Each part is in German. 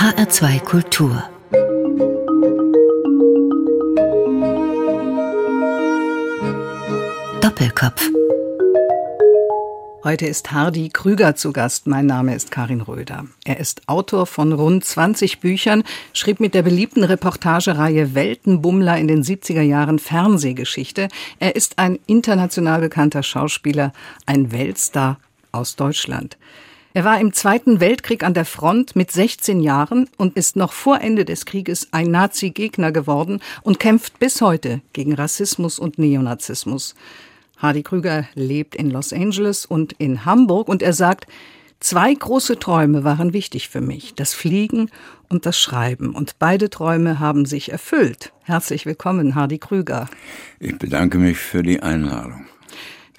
HR2 Kultur Doppelkopf Heute ist Hardy Krüger zu Gast. Mein Name ist Karin Röder. Er ist Autor von rund 20 Büchern, schrieb mit der beliebten Reportagereihe Weltenbummler in den 70er Jahren Fernsehgeschichte. Er ist ein international bekannter Schauspieler, ein Weltstar aus Deutschland. Er war im Zweiten Weltkrieg an der Front mit 16 Jahren und ist noch vor Ende des Krieges ein Nazi-Gegner geworden und kämpft bis heute gegen Rassismus und Neonazismus. Hardy Krüger lebt in Los Angeles und in Hamburg und er sagt, zwei große Träume waren wichtig für mich, das Fliegen und das Schreiben. Und beide Träume haben sich erfüllt. Herzlich willkommen, Hardy Krüger. Ich bedanke mich für die Einladung.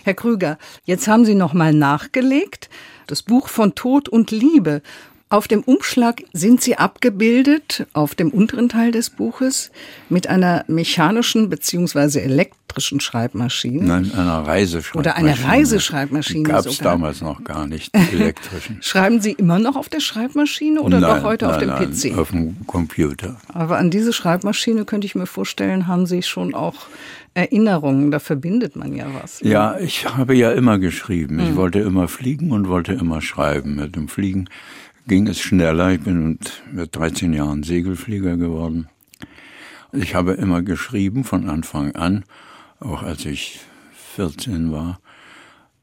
Herr Krüger, jetzt haben Sie noch mal nachgelegt, das Buch von Tod und Liebe. Auf dem Umschlag sind sie abgebildet, auf dem unteren Teil des Buches, mit einer mechanischen bzw. elektrischen Schreibmaschine. Nein, einer Reiseschreibmaschine. Oder einer Reiseschreibmaschine Gab es damals noch gar nicht, elektrischen. Schreiben Sie immer noch auf der Schreibmaschine oder nein, doch heute nein, auf dem nein, PC? auf dem Computer. Aber an diese Schreibmaschine könnte ich mir vorstellen, haben Sie schon auch Erinnerungen. Da verbindet man ja was. ne? Ja, ich habe ja immer geschrieben. Ich wollte immer fliegen und wollte immer schreiben. Mit dem Fliegen ging es schneller. Ich bin mit, mit 13 Jahren Segelflieger geworden. Ich habe immer geschrieben von Anfang an, auch als ich 14 war.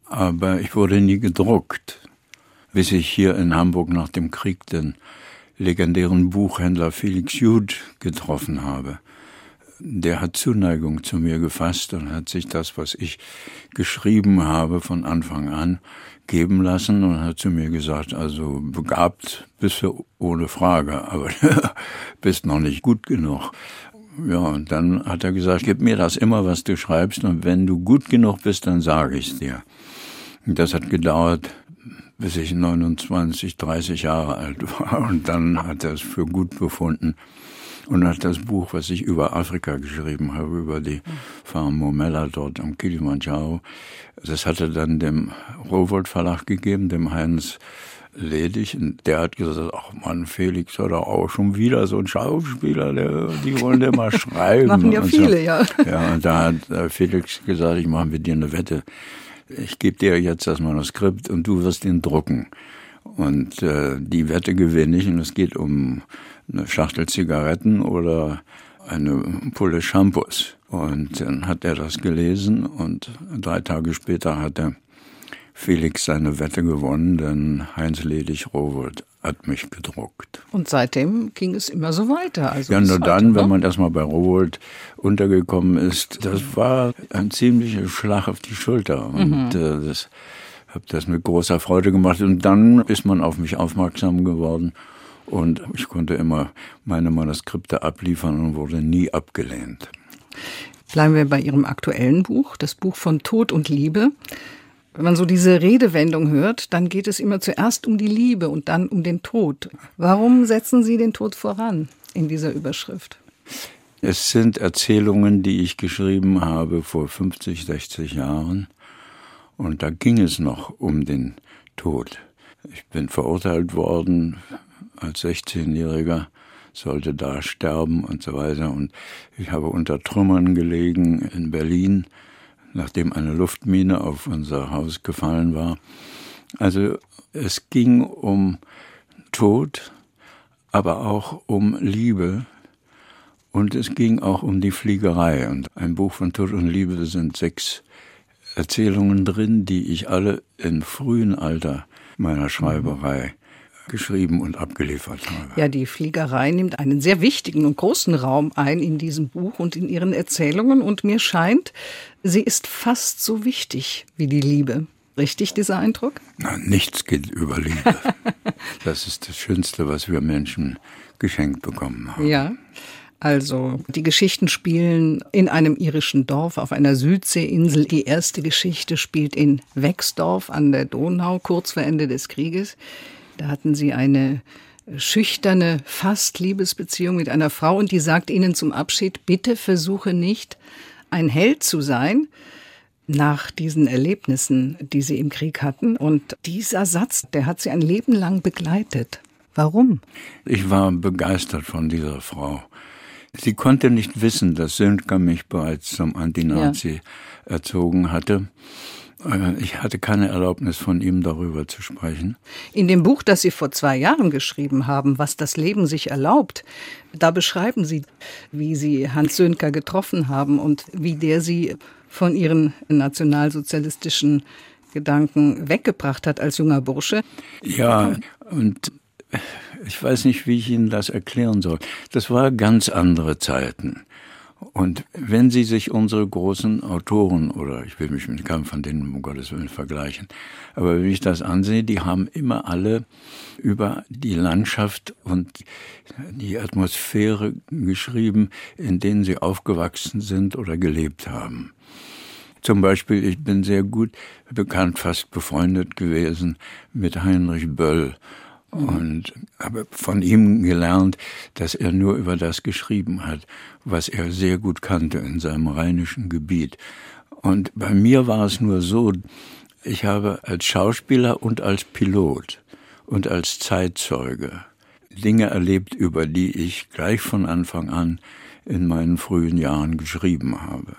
Aber ich wurde nie gedruckt, bis ich hier in Hamburg nach dem Krieg den legendären Buchhändler Felix Jude getroffen habe. Der hat Zuneigung zu mir gefasst und hat sich das, was ich geschrieben habe, von Anfang an geben lassen und hat zu mir gesagt, also begabt bist du ohne Frage, aber bist noch nicht gut genug. Ja, und dann hat er gesagt, gib mir das immer, was du schreibst, und wenn du gut genug bist, dann sage ich's dir. Und das hat gedauert, bis ich 29, 30 Jahre alt war, und dann hat er es für gut befunden und hat das Buch, was ich über Afrika geschrieben habe, über die Farm Momella dort am Kilimanjaro, das hatte dann dem Rowold Verlag gegeben, dem Heinz Ledig, und der hat gesagt, ach Mann, Felix oder auch schon wieder so ein Schauspieler, der, die wollen der mal schreiben. Machen ja und viele, so. ja. Ja, und da hat äh, Felix gesagt, ich mache mit dir eine Wette. Ich gebe dir jetzt das Manuskript und du wirst ihn drucken. Und äh, die Wette gewinne ich und es geht um eine Schachtel Zigaretten oder eine Pulle Shampoos. Und dann hat er das gelesen und drei Tage später hat er Felix seine Wette gewonnen, denn Heinz Ledig Rowold hat mich gedruckt. Und seitdem ging es immer so weiter. Also Ja, nur dann, ne? wenn man erstmal bei Rowold untergekommen ist, das war ein ziemlicher Schlag auf die Schulter. Und äh, das habe das mit großer Freude gemacht. Und dann ist man auf mich aufmerksam geworden. Und ich konnte immer meine Manuskripte abliefern und wurde nie abgelehnt. Bleiben wir bei Ihrem aktuellen Buch, das Buch von Tod und Liebe. Wenn man so diese Redewendung hört, dann geht es immer zuerst um die Liebe und dann um den Tod. Warum setzen Sie den Tod voran in dieser Überschrift? Es sind Erzählungen, die ich geschrieben habe vor 50, 60 Jahren. Und da ging es noch um den Tod. Ich bin verurteilt worden als 16-Jähriger, sollte da sterben und so weiter. Und ich habe unter Trümmern gelegen in Berlin, nachdem eine Luftmine auf unser Haus gefallen war. Also es ging um Tod, aber auch um Liebe, und es ging auch um die Fliegerei. Und ein Buch von Tod und Liebe sind sechs Erzählungen drin, die ich alle im frühen Alter meiner Schreiberei geschrieben und abgeliefert habe. Ja, die Fliegerei nimmt einen sehr wichtigen und großen Raum ein in diesem Buch und in Ihren Erzählungen. Und mir scheint, sie ist fast so wichtig wie die Liebe. Richtig, dieser Eindruck? Na, nichts geht über Liebe. Das ist das Schönste, was wir Menschen geschenkt bekommen haben. Ja. Also, die Geschichten spielen in einem irischen Dorf auf einer Südseeinsel. Die erste Geschichte spielt in Wexdorf an der Donau, kurz vor Ende des Krieges. Da hatten sie eine schüchterne, fast Liebesbeziehung mit einer Frau und die sagt ihnen zum Abschied, bitte versuche nicht, ein Held zu sein nach diesen Erlebnissen, die sie im Krieg hatten. Und dieser Satz, der hat sie ein Leben lang begleitet. Warum? Ich war begeistert von dieser Frau. Sie konnte nicht wissen, dass Sönker mich bereits zum Antinazi ja. erzogen hatte. Äh, ich hatte keine Erlaubnis von ihm darüber zu sprechen. In dem Buch, das Sie vor zwei Jahren geschrieben haben, Was das Leben sich erlaubt, da beschreiben Sie, wie Sie Hans Sönker getroffen haben und wie der Sie von Ihren nationalsozialistischen Gedanken weggebracht hat als junger Bursche. Ja, und ich weiß nicht, wie ich Ihnen das erklären soll. Das war ganz andere Zeiten. Und wenn Sie sich unsere großen Autoren, oder ich will mich mit keinem von denen um Gottes Willen vergleichen, aber wenn ich das ansehe, die haben immer alle über die Landschaft und die Atmosphäre geschrieben, in denen sie aufgewachsen sind oder gelebt haben. Zum Beispiel, ich bin sehr gut bekannt, fast befreundet gewesen mit Heinrich Böll und habe von ihm gelernt, dass er nur über das geschrieben hat, was er sehr gut kannte in seinem rheinischen Gebiet. Und bei mir war es nur so, ich habe als Schauspieler und als Pilot und als Zeitzeuge Dinge erlebt, über die ich gleich von Anfang an in meinen frühen Jahren geschrieben habe.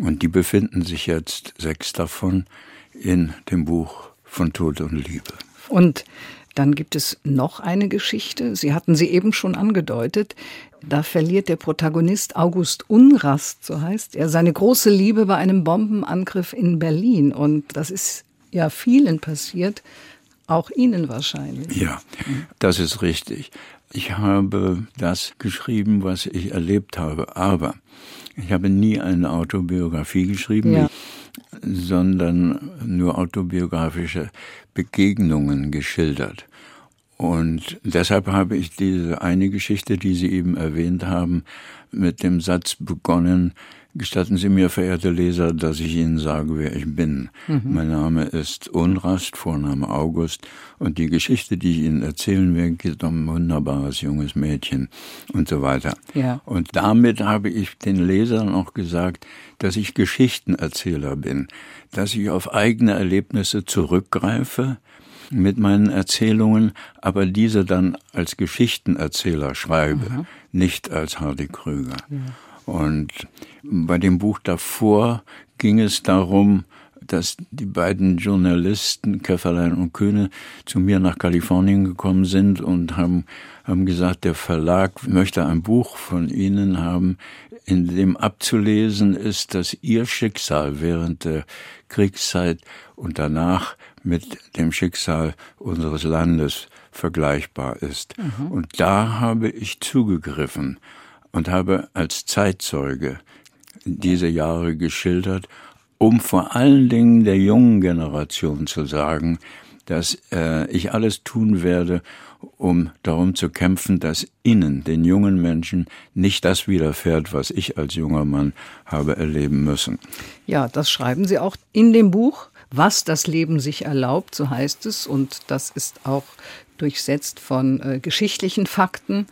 Und die befinden sich jetzt, sechs davon, in dem Buch von Tod und Liebe. Und dann gibt es noch eine Geschichte, Sie hatten sie eben schon angedeutet. Da verliert der Protagonist August Unrast, so heißt er, seine große Liebe bei einem Bombenangriff in Berlin. Und das ist ja vielen passiert, auch Ihnen wahrscheinlich. Ja, das ist richtig. Ich habe das geschrieben, was ich erlebt habe, aber ich habe nie eine Autobiografie geschrieben. Ja sondern nur autobiografische Begegnungen geschildert. Und deshalb habe ich diese eine Geschichte, die Sie eben erwähnt haben, mit dem Satz begonnen, Gestatten Sie mir, verehrte Leser, dass ich Ihnen sage, wer ich bin. Mhm. Mein Name ist Unrast, Vorname August, und die Geschichte, die ich Ihnen erzählen werde, geht um ein wunderbares junges Mädchen und so weiter. Ja. Und damit habe ich den Lesern auch gesagt, dass ich Geschichtenerzähler bin, dass ich auf eigene Erlebnisse zurückgreife, mit meinen Erzählungen, aber diese dann als Geschichtenerzähler schreibe, mhm. nicht als Hardy Krüger. Ja. Und bei dem Buch davor ging es darum, dass die beiden Journalisten, Käfferlein und Köhne, zu mir nach Kalifornien gekommen sind und haben, haben gesagt, der Verlag möchte ein Buch von ihnen haben, in dem abzulesen ist, dass ihr Schicksal während der Kriegszeit und danach mit dem Schicksal unseres Landes vergleichbar ist. Mhm. Und da habe ich zugegriffen und habe als Zeitzeuge diese Jahre geschildert, um vor allen Dingen der jungen Generation zu sagen, dass äh, ich alles tun werde, um darum zu kämpfen, dass ihnen, den jungen Menschen, nicht das widerfährt, was ich als junger Mann habe erleben müssen. Ja, das schreiben Sie auch in dem Buch, was das Leben sich erlaubt, so heißt es, und das ist auch durchsetzt von äh, geschichtlichen Fakten,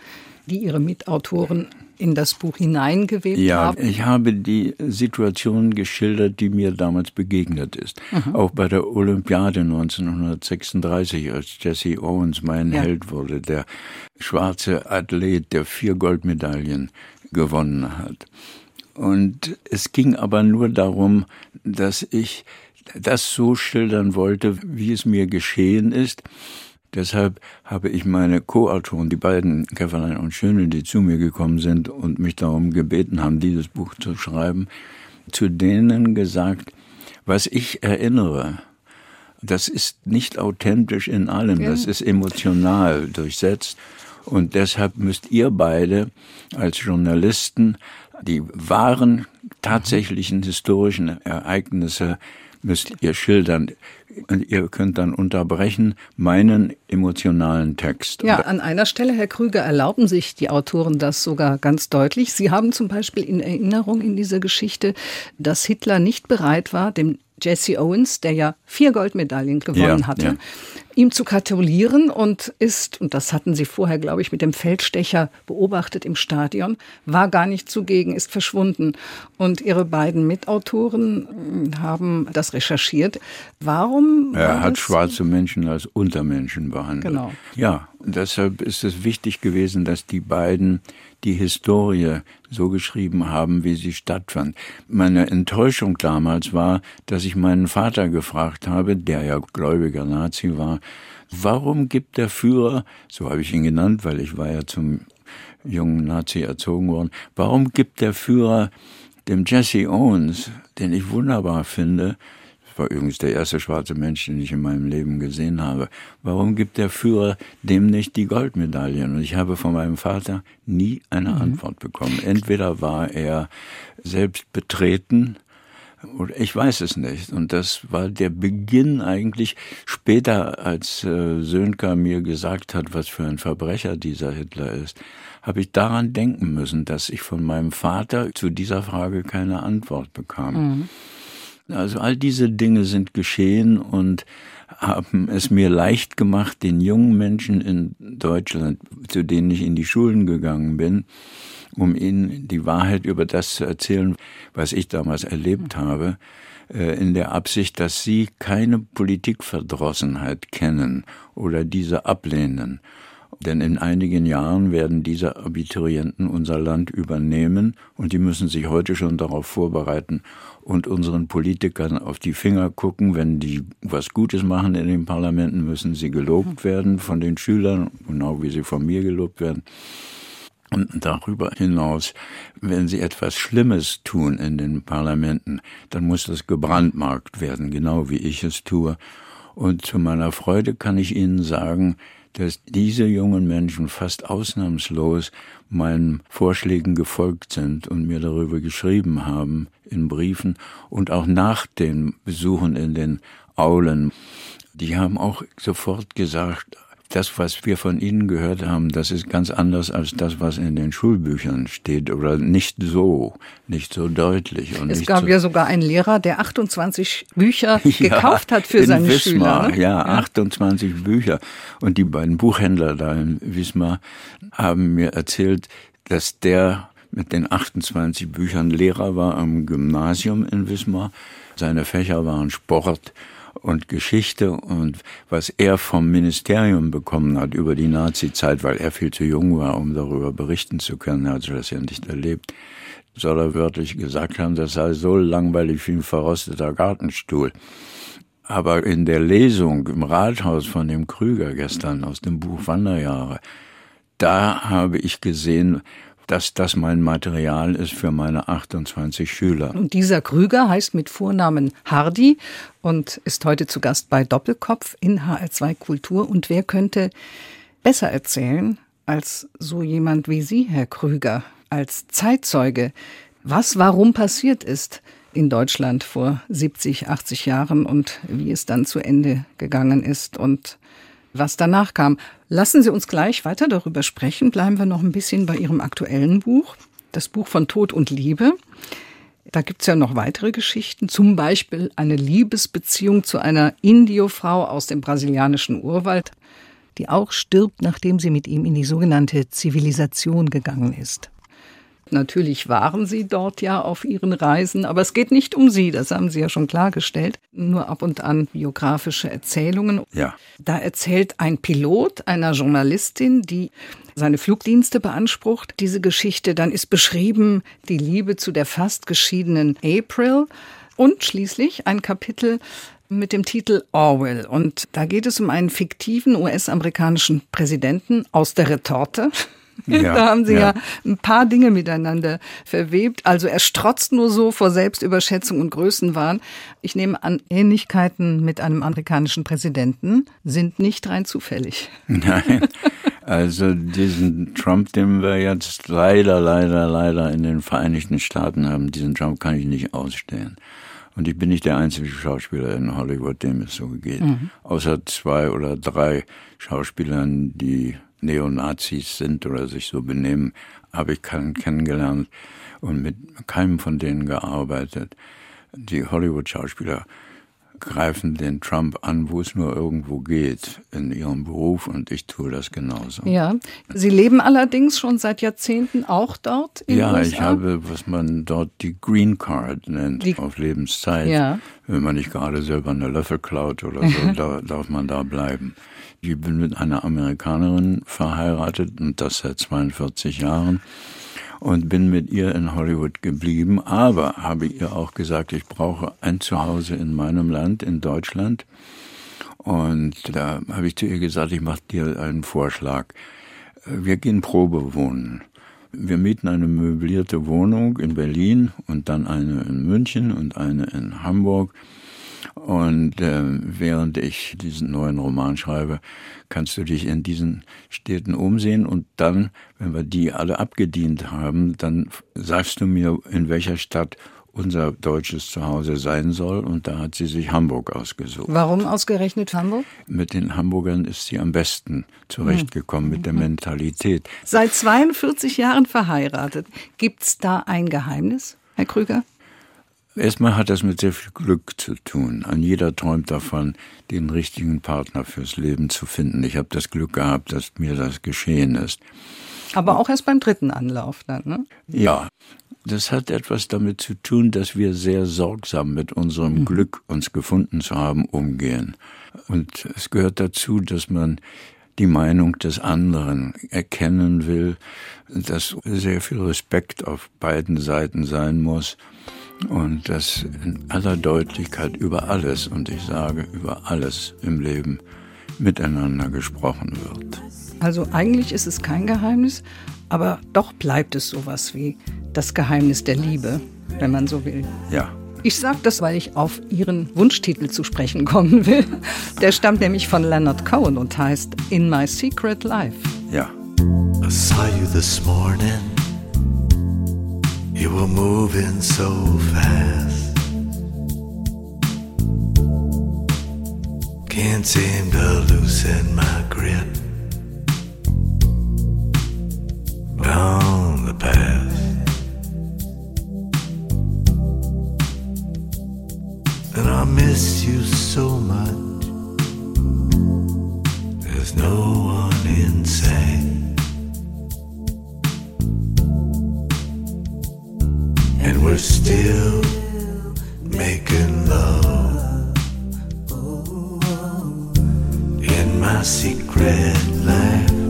die Ihre Mitautoren in das Buch hineingewebt ja, haben? Ja, ich habe die Situation geschildert, die mir damals begegnet ist. Mhm. Auch bei der Olympiade 1936, als Jesse Owens mein ja. Held wurde, der schwarze Athlet, der vier Goldmedaillen gewonnen hat. Und es ging aber nur darum, dass ich das so schildern wollte, wie es mir geschehen ist Deshalb habe ich meine Co-Autoren, die beiden, Käferlein und Schöne, die zu mir gekommen sind und mich darum gebeten haben, dieses Buch zu schreiben, zu denen gesagt, was ich erinnere, das ist nicht authentisch in allem, das ist emotional durchsetzt. Und deshalb müsst ihr beide als Journalisten die wahren, tatsächlichen historischen Ereignisse müsst ihr schildern. Und ihr könnt dann unterbrechen meinen emotionalen Text. Ja, an einer Stelle, Herr Krüger, erlauben sich die Autoren das sogar ganz deutlich. Sie haben zum Beispiel in Erinnerung in dieser Geschichte, dass Hitler nicht bereit war, dem Jesse Owens, der ja vier Goldmedaillen gewonnen ja, hatte, ihm zu gratulieren und ist, und das hatten Sie vorher, glaube ich, mit dem Feldstecher beobachtet im Stadion, war gar nicht zugegen, ist verschwunden. Und Ihre beiden Mitautoren haben das recherchiert. Warum? Er hat schwarze Menschen als Untermenschen behandelt. Genau. Ja, deshalb ist es wichtig gewesen, dass die beiden die Historie so geschrieben haben, wie sie stattfand. Meine Enttäuschung damals war, dass ich meinen Vater gefragt habe, der ja gläubiger Nazi war, warum gibt der Führer, so habe ich ihn genannt, weil ich war ja zum jungen Nazi erzogen worden, warum gibt der Führer dem Jesse Owens, den ich wunderbar finde, war übrigens der erste schwarze Mensch, den ich in meinem Leben gesehen habe. Warum gibt der Führer dem nicht die Goldmedaillen? Und ich habe von meinem Vater nie eine mhm. Antwort bekommen. Entweder war er selbst betreten, oder ich weiß es nicht. Und das war der Beginn eigentlich später, als äh, Sönka mir gesagt hat, was für ein Verbrecher dieser Hitler ist, habe ich daran denken müssen, dass ich von meinem Vater zu dieser Frage keine Antwort bekam. Mhm. Also all diese Dinge sind geschehen und haben es mir leicht gemacht, den jungen Menschen in Deutschland, zu denen ich in die Schulen gegangen bin, um ihnen die Wahrheit über das zu erzählen, was ich damals erlebt habe, äh, in der Absicht, dass sie keine Politikverdrossenheit kennen oder diese ablehnen. Denn in einigen Jahren werden diese Abiturienten unser Land übernehmen und die müssen sich heute schon darauf vorbereiten und unseren Politikern auf die Finger gucken. Wenn die was Gutes machen in den Parlamenten, müssen sie gelobt werden von den Schülern, genau wie sie von mir gelobt werden. Und darüber hinaus, wenn sie etwas Schlimmes tun in den Parlamenten, dann muss das gebrandmarkt werden, genau wie ich es tue. Und zu meiner Freude kann ich Ihnen sagen, dass diese jungen Menschen fast ausnahmslos meinen Vorschlägen gefolgt sind und mir darüber geschrieben haben in Briefen und auch nach den Besuchen in den Aulen. Die haben auch sofort gesagt, das, was wir von Ihnen gehört haben, das ist ganz anders als das, was in den Schulbüchern steht oder nicht so, nicht so deutlich. Und es gab so ja sogar einen Lehrer, der 28 Bücher ja, gekauft hat für seine Wismar, Schüler. Ne? Ja, ja, 28 Bücher. Und die beiden Buchhändler da in Wismar haben mir erzählt, dass der mit den 28 Büchern Lehrer war am Gymnasium in Wismar. Seine Fächer waren Sport, und Geschichte und was er vom Ministerium bekommen hat über die Nazi-Zeit, weil er viel zu jung war, um darüber berichten zu können, er hatte das ja nicht erlebt, soll er wörtlich gesagt haben, das sei so langweilig wie ein verrosteter Gartenstuhl. Aber in der Lesung im Rathaus von dem Krüger gestern aus dem Buch Wanderjahre, da habe ich gesehen, dass das mein Material ist für meine 28 Schüler. Und dieser Krüger heißt mit Vornamen Hardy und ist heute zu Gast bei Doppelkopf in HR2 Kultur. Und wer könnte besser erzählen als so jemand wie Sie, Herr Krüger, als Zeitzeuge, was warum passiert ist in Deutschland vor 70, 80 Jahren und wie es dann zu Ende gegangen ist und was danach kam. Lassen Sie uns gleich weiter darüber sprechen. Bleiben wir noch ein bisschen bei Ihrem aktuellen Buch, das Buch von Tod und Liebe. Da gibt's ja noch weitere Geschichten, zum Beispiel eine Liebesbeziehung zu einer Indiofrau aus dem brasilianischen Urwald, die auch stirbt, nachdem sie mit ihm in die sogenannte Zivilisation gegangen ist. Natürlich waren Sie dort ja auf Ihren Reisen, aber es geht nicht um Sie, das haben Sie ja schon klargestellt. Nur ab und an biografische Erzählungen. Ja. Da erzählt ein Pilot einer Journalistin, die seine Flugdienste beansprucht, diese Geschichte. Dann ist beschrieben die Liebe zu der fast geschiedenen April und schließlich ein Kapitel mit dem Titel Orwell. Und da geht es um einen fiktiven US-amerikanischen Präsidenten aus der Retorte. Ja, da haben sie ja. ja. ein paar Dinge miteinander verwebt. Also er strotzt nur so vor Selbstüberschätzung und Größenwahn. Ich nehme an, Ähnlichkeiten mit einem amerikanischen Präsidenten sind nicht rein zufällig. Nein. Also diesen Trump, den wir jetzt leider, leider, leider in den Vereinigten Staaten haben, diesen Trump kann ich nicht ausstehen. Und ich bin nicht der einzige Schauspieler in Hollywood, dem es so geht. Mhm. Außer zwei oder drei Schauspielern, die Neonazis sind oder sich so benehmen, habe ich keinen kennengelernt und mit keinem von denen gearbeitet. Die Hollywood-Schauspieler greifen den Trump an, wo es nur irgendwo geht, in ihrem Beruf und ich tue das genauso. Ja, Sie leben allerdings schon seit Jahrzehnten auch dort in Ja, USA? ich habe, was man dort die Green Card nennt, Die- auf Lebenszeit. Ja. Wenn man nicht gerade selber eine Löffel klaut oder so, da, darf man da bleiben. Ich bin mit einer Amerikanerin verheiratet und das seit 42 Jahren und bin mit ihr in Hollywood geblieben, aber habe ihr auch gesagt, ich brauche ein Zuhause in meinem Land, in Deutschland. Und da habe ich zu ihr gesagt, ich mache dir einen Vorschlag. Wir gehen Probe wohnen. Wir mieten eine möblierte Wohnung in Berlin und dann eine in München und eine in Hamburg. Und äh, während ich diesen neuen Roman schreibe, kannst du dich in diesen Städten umsehen und dann, wenn wir die alle abgedient haben, dann sagst du mir, in welcher Stadt unser deutsches Zuhause sein soll. Und da hat sie sich Hamburg ausgesucht. Warum ausgerechnet Hamburg? Mit den Hamburgern ist sie am besten zurechtgekommen, mit der Mentalität. Seit 42 Jahren verheiratet. Gibt's da ein Geheimnis, Herr Krüger? Erstmal hat das mit sehr viel Glück zu tun. Ein jeder träumt davon, den richtigen Partner fürs Leben zu finden. Ich habe das Glück gehabt, dass mir das geschehen ist. Aber auch erst beim dritten Anlauf dann, ne? Ja, das hat etwas damit zu tun, dass wir sehr sorgsam mit unserem Glück, uns gefunden zu haben, umgehen. Und es gehört dazu, dass man die Meinung des anderen erkennen will, dass sehr viel Respekt auf beiden Seiten sein muss und dass in aller Deutlichkeit über alles, und ich sage über alles im Leben, miteinander gesprochen wird. Also eigentlich ist es kein Geheimnis, aber doch bleibt es sowas wie das Geheimnis der Liebe, wenn man so will. Ja. Ich sage das, weil ich auf Ihren Wunschtitel zu sprechen kommen will. Der stammt nämlich von Leonard Cohen und heißt In My Secret Life. Ja. I saw you this morning. You were moving so fast. Can't seem to loosen my grip on the past. And I miss you so much. There's no one in we're still making love in my secret life.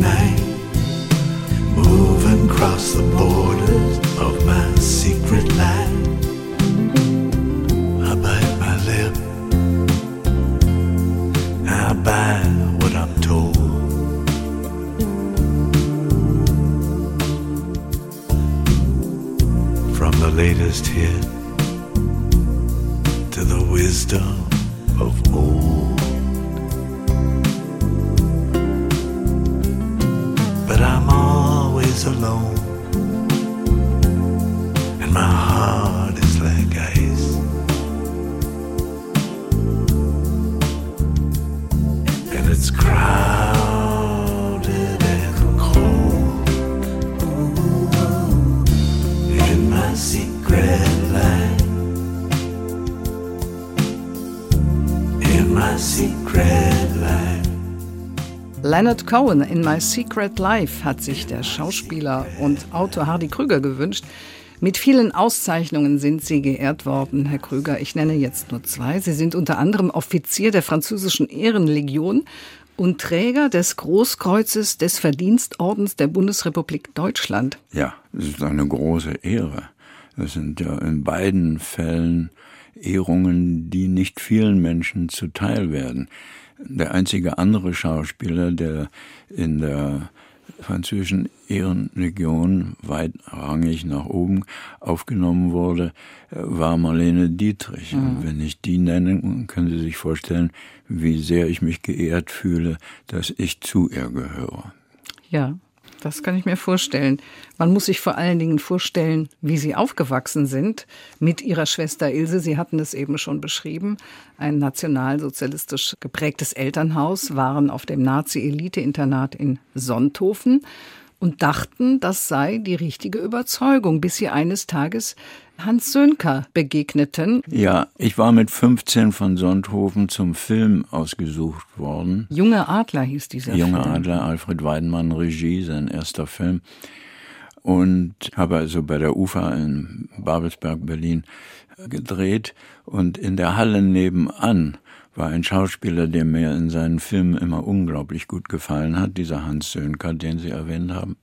Night, moving across the borders Leonard Cohen in My Secret Life hat sich der Schauspieler und Autor Hardy Krüger gewünscht. Mit vielen Auszeichnungen sind Sie geehrt worden, Herr Krüger. Ich nenne jetzt nur zwei. Sie sind unter anderem Offizier der französischen Ehrenlegion und Träger des Großkreuzes des Verdienstordens der Bundesrepublik Deutschland. Ja, das ist eine große Ehre. Das sind ja in beiden Fällen Ehrungen, die nicht vielen Menschen zuteil werden. Der einzige andere Schauspieler, der in der französischen Ehrenlegion weitrangig nach oben aufgenommen wurde, war Marlene Dietrich. Mhm. Und wenn ich die nenne, können Sie sich vorstellen, wie sehr ich mich geehrt fühle, dass ich zu ihr gehöre. Ja, das kann ich mir vorstellen. Man muss sich vor allen Dingen vorstellen, wie Sie aufgewachsen sind mit Ihrer Schwester Ilse. Sie hatten es eben schon beschrieben. Ein nationalsozialistisch geprägtes Elternhaus, waren auf dem Nazi-Elite-Internat in Sonthofen und dachten, das sei die richtige Überzeugung, bis sie eines Tages Hans Sönker begegneten. Ja, ich war mit 15 von Sonthofen zum Film ausgesucht worden. Junge Adler hieß dieser Junge Film. Adler, Alfred Weidenmann, Regie, sein erster Film. Und habe also bei der UFA in Babelsberg, Berlin gedreht. Und in der Halle nebenan war ein Schauspieler, der mir in seinen Filmen immer unglaublich gut gefallen hat, dieser Hans Sönker, den Sie erwähnt haben.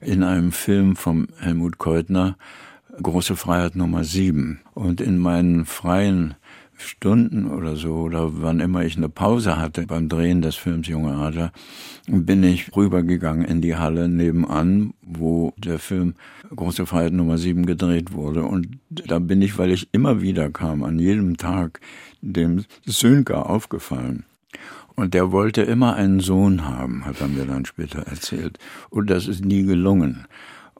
In einem Film vom Helmut Keutner, Große Freiheit Nummer 7. Und in meinen freien Stunden oder so, oder wann immer ich eine Pause hatte beim Drehen des Films Junge Adler, bin ich rübergegangen in die Halle nebenan, wo der Film Große Freiheit Nummer 7 gedreht wurde. Und da bin ich, weil ich immer wieder kam, an jedem Tag, dem Sönker aufgefallen. Und der wollte immer einen Sohn haben, hat er mir dann später erzählt. Und das ist nie gelungen.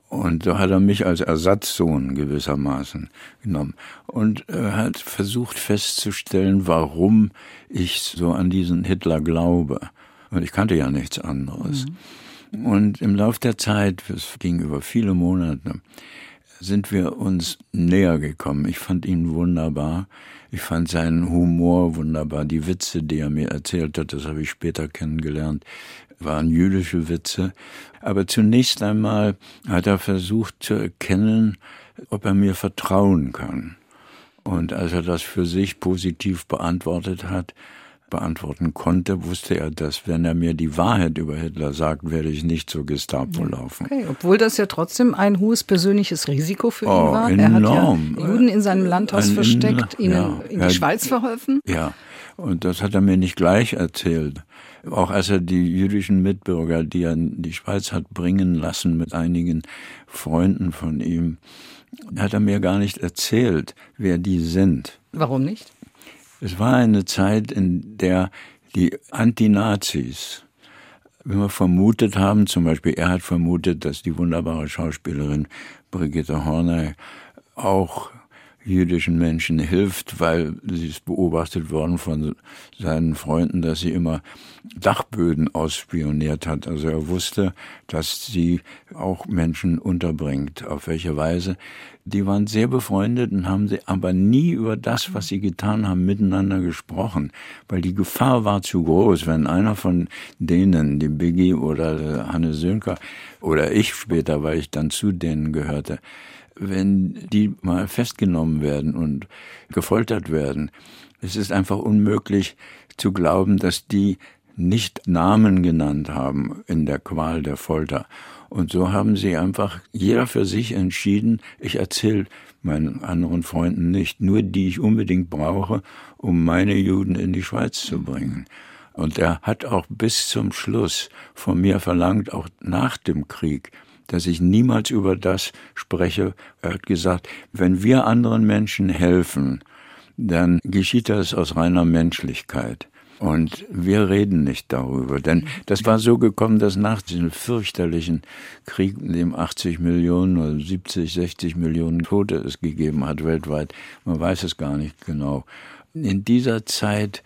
Und so hat er mich als Ersatzsohn gewissermaßen genommen und äh, hat versucht festzustellen, warum ich so an diesen Hitler glaube. Und ich kannte ja nichts anderes. Mhm. Und im Lauf der Zeit, es ging über viele Monate, sind wir uns näher gekommen. Ich fand ihn wunderbar. Ich fand seinen Humor wunderbar. Die Witze, die er mir erzählt hat, das habe ich später kennengelernt, waren jüdische Witze. Aber zunächst einmal hat er versucht zu erkennen, ob er mir vertrauen kann. Und als er das für sich positiv beantwortet hat, beantworten konnte, wusste er, dass wenn er mir die Wahrheit über Hitler sagt, werde ich nicht zur Gestapo laufen. Okay, obwohl das ja trotzdem ein hohes persönliches Risiko für Oh, ihn war. enorm. Er hat ja Juden in seinem Landhaus Ein- versteckt, ihnen ja. in Ja. die Schweiz verholfen. Ja, und das hat er mir nicht gleich erzählt. Auch als er die jüdischen Mitbürger, die er in die Schweiz hat bringen lassen mit einigen Freunden von ihm, hat er mir gar nicht erzählt, wer die sind. Warum nicht? Es war eine Zeit, in der die Antinazis immer vermutet haben, zum Beispiel er hat vermutet, dass die wunderbare Schauspielerin Brigitte Horney auch jüdischen Menschen hilft, weil sie ist beobachtet worden von seinen Freunden, dass sie immer Dachböden ausspioniert hat. Also er wusste, dass sie auch Menschen unterbringt. Auf welche Weise? Die waren sehr befreundet und haben sie aber nie über das, was sie getan haben, miteinander gesprochen, weil die Gefahr war zu groß, wenn einer von denen, die Biggie oder Hanne Sönker oder ich später, weil ich dann zu denen gehörte, wenn die mal festgenommen werden und gefoltert werden. Es ist einfach unmöglich zu glauben, dass die nicht Namen genannt haben in der Qual der Folter. Und so haben sie einfach jeder für sich entschieden, ich erzähle meinen anderen Freunden nicht, nur die ich unbedingt brauche, um meine Juden in die Schweiz zu bringen. Und er hat auch bis zum Schluss von mir verlangt, auch nach dem Krieg, dass ich niemals über das spreche. Er hat gesagt, wenn wir anderen Menschen helfen, dann geschieht das aus reiner Menschlichkeit. Und wir reden nicht darüber, denn das war so gekommen, dass nach diesem fürchterlichen Krieg, in dem 80 Millionen oder 70, 60 Millionen Tote es gegeben hat weltweit, man weiß es gar nicht genau. In dieser Zeit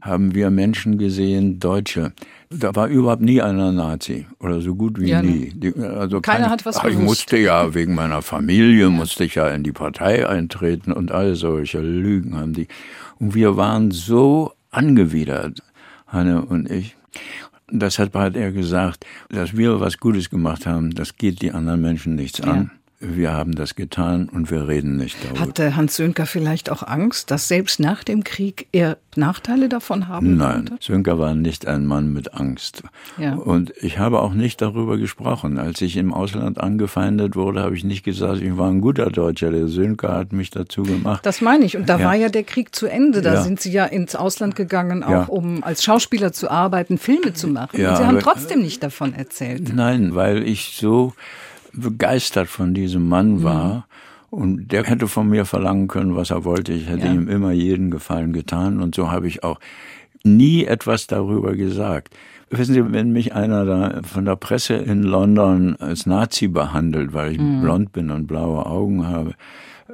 haben wir Menschen gesehen, Deutsche. Da war überhaupt nie einer Nazi oder so gut wie Ja, ne. nie. Die, also Keiner keine- hat was Ach, Ich gewusst. musste ja wegen meiner Familie musste ich ja in die Partei eintreten und all solche Lügen haben die. Und wir waren so angewidert, Hanne und ich. Deshalb hat er gesagt, dass wir was Gutes gemacht haben, das geht die anderen Menschen nichts an. Wir haben das getan und wir reden nicht darüber. Hatte Hans Sönker vielleicht auch Angst, dass selbst nach dem Krieg er Nachteile davon haben Nein, konnte? Sönker war nicht ein Mann mit Angst. Ja. Und ich habe auch nicht darüber gesprochen. Als ich im Ausland angefeindet wurde, habe ich nicht gesagt, ich war ein guter Deutscher. Der Sönker hat mich dazu gemacht. Das meine ich. Und da ja. war ja der Krieg zu Ende. Da ja. sind Sie ja ins Ausland gegangen, auch um als Schauspieler zu arbeiten, Filme zu machen. Und Sie haben trotzdem nicht davon erzählt. Nein, weil ich so begeistert von diesem Mann mhm. war. Mhm. Und der hätte von mir verlangen können, was er wollte. Ich hätte ja. ihm immer jeden Gefallen getan. Und so habe ich auch nie etwas darüber gesagt. Wissen Sie, wenn mich einer da von der Presse in London als Nazi behandelt, weil ich mhm. blond bin und blaue Augen habe,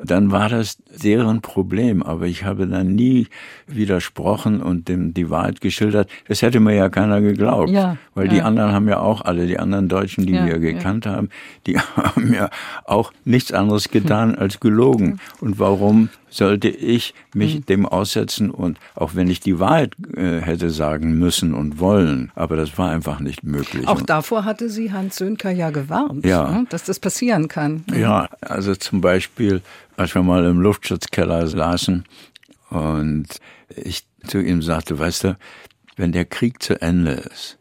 dann war das deren Problem. Aber ich habe dann nie widersprochen und dem die Wahrheit geschildert. Das hätte mir ja keiner geglaubt. Ja, weil ja. die anderen haben ja auch alle, die anderen Deutschen, die ja, wir gekannt haben, die haben ja auch nichts anderes getan als gelogen. Und warum sollte ich mich mhm. dem aussetzen und auch wenn ich die Wahrheit äh, hätte sagen müssen und wollen, aber das war einfach nicht möglich. Auch davor hatte sie Hans Sönker ja gewarnt, ja. Ne, dass das passieren kann. Ja, also zum Beispiel als wir mal im Luftschutzkeller saßen und ich zu ihm sagte, weißt du, wenn der Krieg zu Ende ist,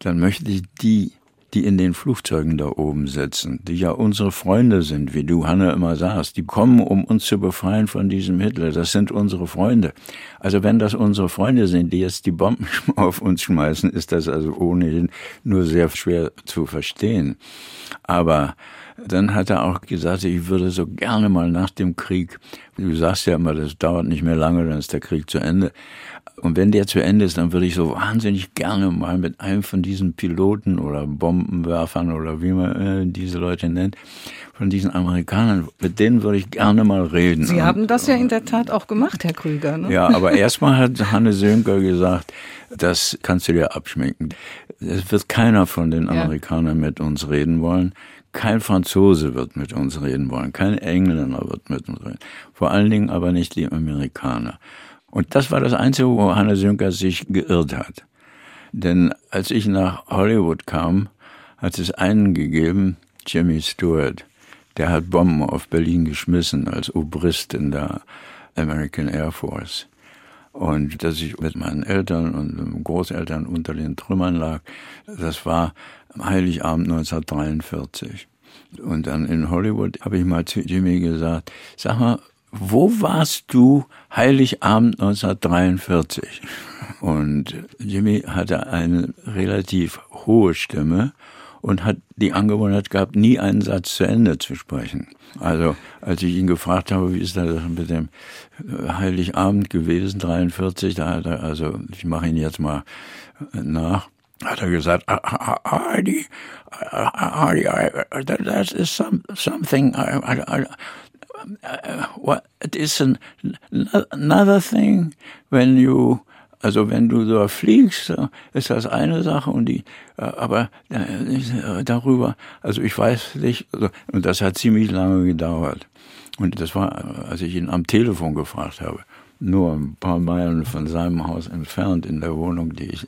dann möchte ich die, die in den Flugzeugen da oben sitzen, die ja unsere Freunde sind, wie du, Hanne, immer sagst, die kommen, um uns zu befreien von diesem Hitler. Das sind unsere Freunde. Also wenn das unsere Freunde sind, die jetzt die Bomben auf uns schmeißen, ist das also ohnehin nur sehr schwer zu verstehen. Aber dann hat er auch gesagt, ich würde so gerne mal nach dem Krieg, du sagst ja immer, das dauert nicht mehr lange, dann ist der Krieg zu Ende. Und wenn der zu Ende ist, dann würde ich so wahnsinnig gerne mal mit einem von diesen Piloten oder Bombenwerfern oder wie man äh, diese Leute nennt, von diesen Amerikanern, mit denen würde ich gerne mal reden. Sie haben das ja in der Tat auch gemacht, Herr Krüger. Ne? Ja, aber erstmal hat Hanne Sönker gesagt, das kannst du dir abschminken. Es wird keiner von den Amerikanern ja. mit uns reden wollen. Kein Franzose wird mit uns reden wollen, kein Engländer wird mit uns reden. Vor allen Dingen aber nicht die Amerikaner. Und das war das Einzige, wo Hannes Juncker sich geirrt hat. Denn als ich nach Hollywood kam, hat es einen gegeben, Jimmy Stewart, der hat Bomben auf Berlin geschmissen als Obrist in der American Air Force. Und dass ich mit meinen Eltern und Großeltern unter den Trümmern lag, das war Heiligabend 1943. Und dann in Hollywood habe ich mal zu Jimmy gesagt, sag mal, wo warst du Heiligabend 1943? Und Jimmy hatte eine relativ hohe Stimme und hat die Angewohnheit gehabt, nie einen Satz zu Ende zu sprechen. Also als ich ihn gefragt habe, wie ist das mit dem Heiligabend gewesen, 43, da hat er, also ich mache ihn jetzt mal nach, hat er gesagt, Hardy, Hardy, that is some, something, I, I, I, what, it is an, another thing when you, also wenn du so fliegst, ist das eine Sache und die, aber darüber, also ich weiß nicht, also, und das hat ziemlich lange gedauert. Und das war, als ich ihn am Telefon gefragt habe nur ein paar Meilen von seinem Haus entfernt in der Wohnung, die ich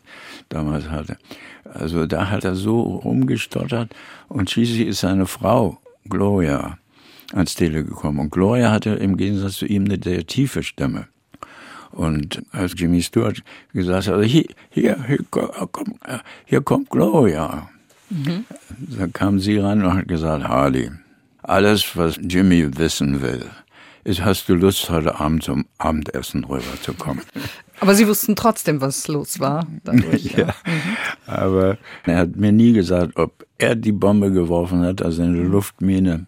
damals hatte. Also da hat er so rumgestottert und schließlich ist seine Frau, Gloria, ans Tele gekommen. Und Gloria hatte im Gegensatz zu ihm eine sehr tiefe Stimme. Und als Jimmy Stewart gesagt hat, also hier, hier, hier, komm, hier kommt Gloria. Mhm. Da kam sie ran und hat gesagt, Harley, alles, was Jimmy wissen will, hast du Lust, heute Abend zum Abendessen rüberzukommen? Aber Sie wussten trotzdem, was los war. Dadurch, ja. ja. Mhm. Aber er hat mir nie gesagt, ob er die Bombe geworfen hat, also eine Luftmine.